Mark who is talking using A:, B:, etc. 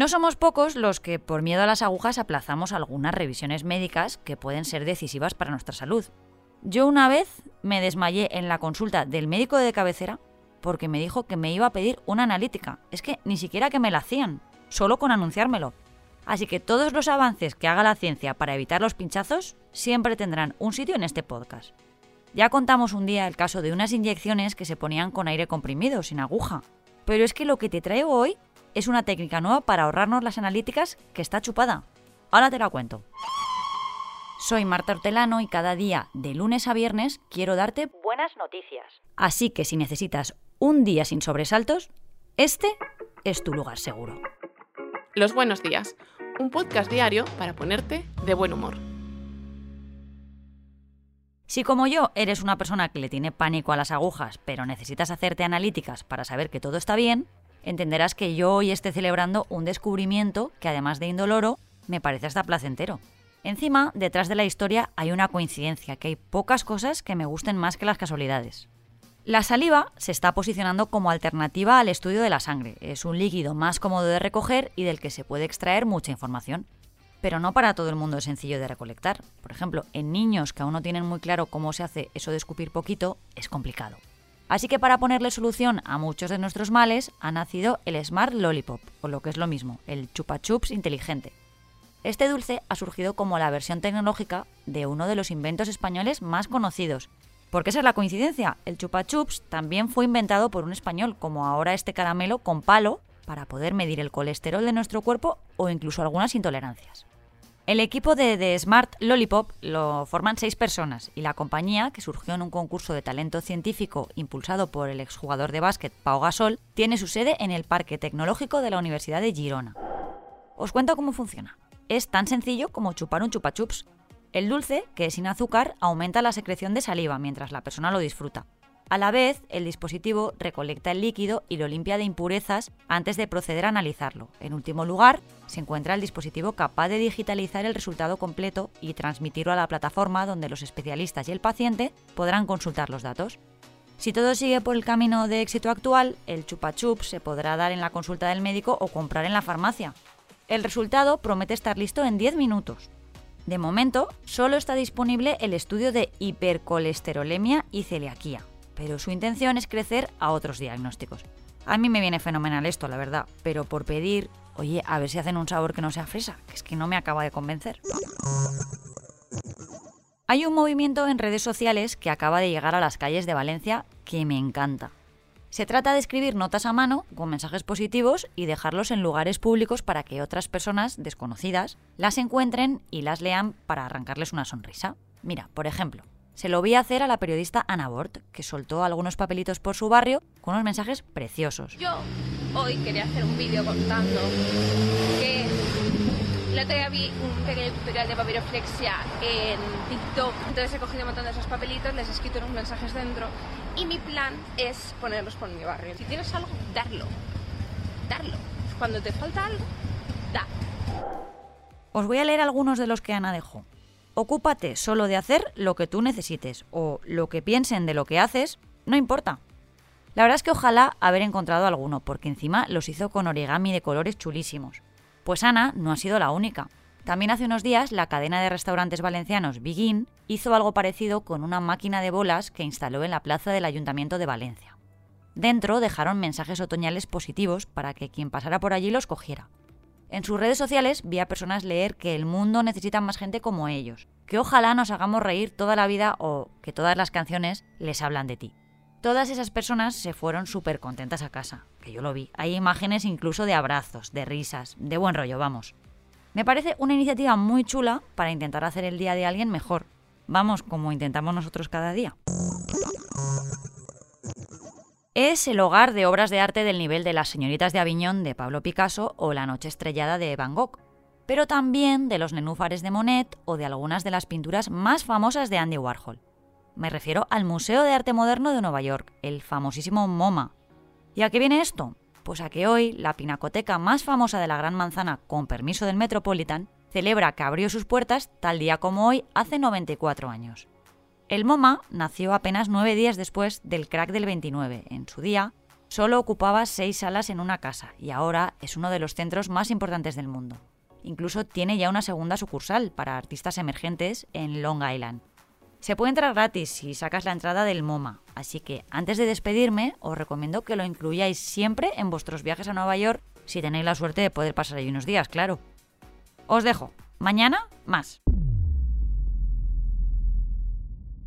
A: No somos pocos los que por miedo a las agujas aplazamos algunas revisiones médicas que pueden ser decisivas para nuestra salud. Yo una vez me desmayé en la consulta del médico de cabecera porque me dijo que me iba a pedir una analítica. Es que ni siquiera que me la hacían, solo con anunciármelo. Así que todos los avances que haga la ciencia para evitar los pinchazos siempre tendrán un sitio en este podcast. Ya contamos un día el caso de unas inyecciones que se ponían con aire comprimido, sin aguja. Pero es que lo que te traigo hoy es una técnica nueva para ahorrarnos las analíticas que está chupada. Ahora te la cuento. Soy Marta Hortelano y cada día, de lunes a viernes, quiero darte buenas noticias. Así que si necesitas un día sin sobresaltos, este es tu lugar seguro.
B: Los buenos días, un podcast diario para ponerte de buen humor.
A: Si como yo eres una persona que le tiene pánico a las agujas, pero necesitas hacerte analíticas para saber que todo está bien, entenderás que yo hoy esté celebrando un descubrimiento que además de indoloro, me parece hasta placentero. Encima, detrás de la historia hay una coincidencia, que hay pocas cosas que me gusten más que las casualidades. La saliva se está posicionando como alternativa al estudio de la sangre. Es un líquido más cómodo de recoger y del que se puede extraer mucha información. Pero no para todo el mundo es sencillo de recolectar. Por ejemplo, en niños que aún no tienen muy claro cómo se hace eso de escupir poquito, es complicado. Así que para ponerle solución a muchos de nuestros males ha nacido el Smart Lollipop, o lo que es lo mismo, el Chupa Chups inteligente. Este dulce ha surgido como la versión tecnológica de uno de los inventos españoles más conocidos. Porque esa es la coincidencia, el Chupa Chups también fue inventado por un español, como ahora este caramelo con palo, para poder medir el colesterol de nuestro cuerpo o incluso algunas intolerancias. El equipo de The Smart Lollipop lo forman seis personas y la compañía, que surgió en un concurso de talento científico impulsado por el exjugador de básquet Pau Gasol, tiene su sede en el Parque Tecnológico de la Universidad de Girona. Os cuento cómo funciona. Es tan sencillo como chupar un chupa chups. El dulce, que es sin azúcar, aumenta la secreción de saliva mientras la persona lo disfruta. A la vez, el dispositivo recolecta el líquido y lo limpia de impurezas antes de proceder a analizarlo. En último lugar, se encuentra el dispositivo capaz de digitalizar el resultado completo y transmitirlo a la plataforma donde los especialistas y el paciente podrán consultar los datos. Si todo sigue por el camino de éxito actual, el chupa chup se podrá dar en la consulta del médico o comprar en la farmacia. El resultado promete estar listo en 10 minutos. De momento, solo está disponible el estudio de hipercolesterolemia y celiaquía pero su intención es crecer a otros diagnósticos. A mí me viene fenomenal esto, la verdad, pero por pedir, oye, a ver si hacen un sabor que no sea fresa, que es que no me acaba de convencer. Hay un movimiento en redes sociales que acaba de llegar a las calles de Valencia que me encanta. Se trata de escribir notas a mano con mensajes positivos y dejarlos en lugares públicos para que otras personas desconocidas las encuentren y las lean para arrancarles una sonrisa. Mira, por ejemplo, se lo vi hacer a la periodista Ana Bort, que soltó algunos papelitos por su barrio con unos mensajes preciosos.
C: Yo hoy quería hacer un vídeo contando que el otro día vi un pequeño tutorial de papiroflexia en TikTok. Entonces he cogido un montón de esos papelitos, les he escrito unos mensajes dentro y mi plan es ponerlos por mi barrio. Si tienes algo, darlo. Darlo. Cuando te falta algo, da.
A: Os voy a leer algunos de los que Ana dejó. Ocúpate solo de hacer lo que tú necesites o lo que piensen de lo que haces, no importa. La verdad es que ojalá haber encontrado alguno, porque encima los hizo con origami de colores chulísimos. Pues Ana no ha sido la única. También hace unos días la cadena de restaurantes valencianos Begin hizo algo parecido con una máquina de bolas que instaló en la plaza del Ayuntamiento de Valencia. Dentro dejaron mensajes otoñales positivos para que quien pasara por allí los cogiera. En sus redes sociales vi a personas leer que el mundo necesita más gente como ellos, que ojalá nos hagamos reír toda la vida o que todas las canciones les hablan de ti. Todas esas personas se fueron súper contentas a casa, que yo lo vi. Hay imágenes incluso de abrazos, de risas, de buen rollo, vamos. Me parece una iniciativa muy chula para intentar hacer el día de alguien mejor. Vamos, como intentamos nosotros cada día es el hogar de obras de arte del nivel de Las señoritas de Aviñón de Pablo Picasso o La noche estrellada de Van Gogh, pero también de los nenúfares de Monet o de algunas de las pinturas más famosas de Andy Warhol. Me refiero al Museo de Arte Moderno de Nueva York, el famosísimo MoMA. ¿Y a qué viene esto? Pues a que hoy la pinacoteca más famosa de la Gran Manzana, con permiso del Metropolitan, celebra que abrió sus puertas tal día como hoy hace 94 años. El MoMA nació apenas nueve días después del crack del 29. En su día, Solo ocupaba seis salas en una casa y ahora es uno de los centros más importantes del mundo. Incluso tiene ya una segunda sucursal para artistas emergentes en Long Island. Se puede entrar gratis si sacas la entrada del MoMA, así que antes de despedirme os recomiendo que lo incluyáis siempre en vuestros viajes a Nueva York si tenéis la suerte de poder pasar ahí unos días, claro. Os dejo. Mañana, más.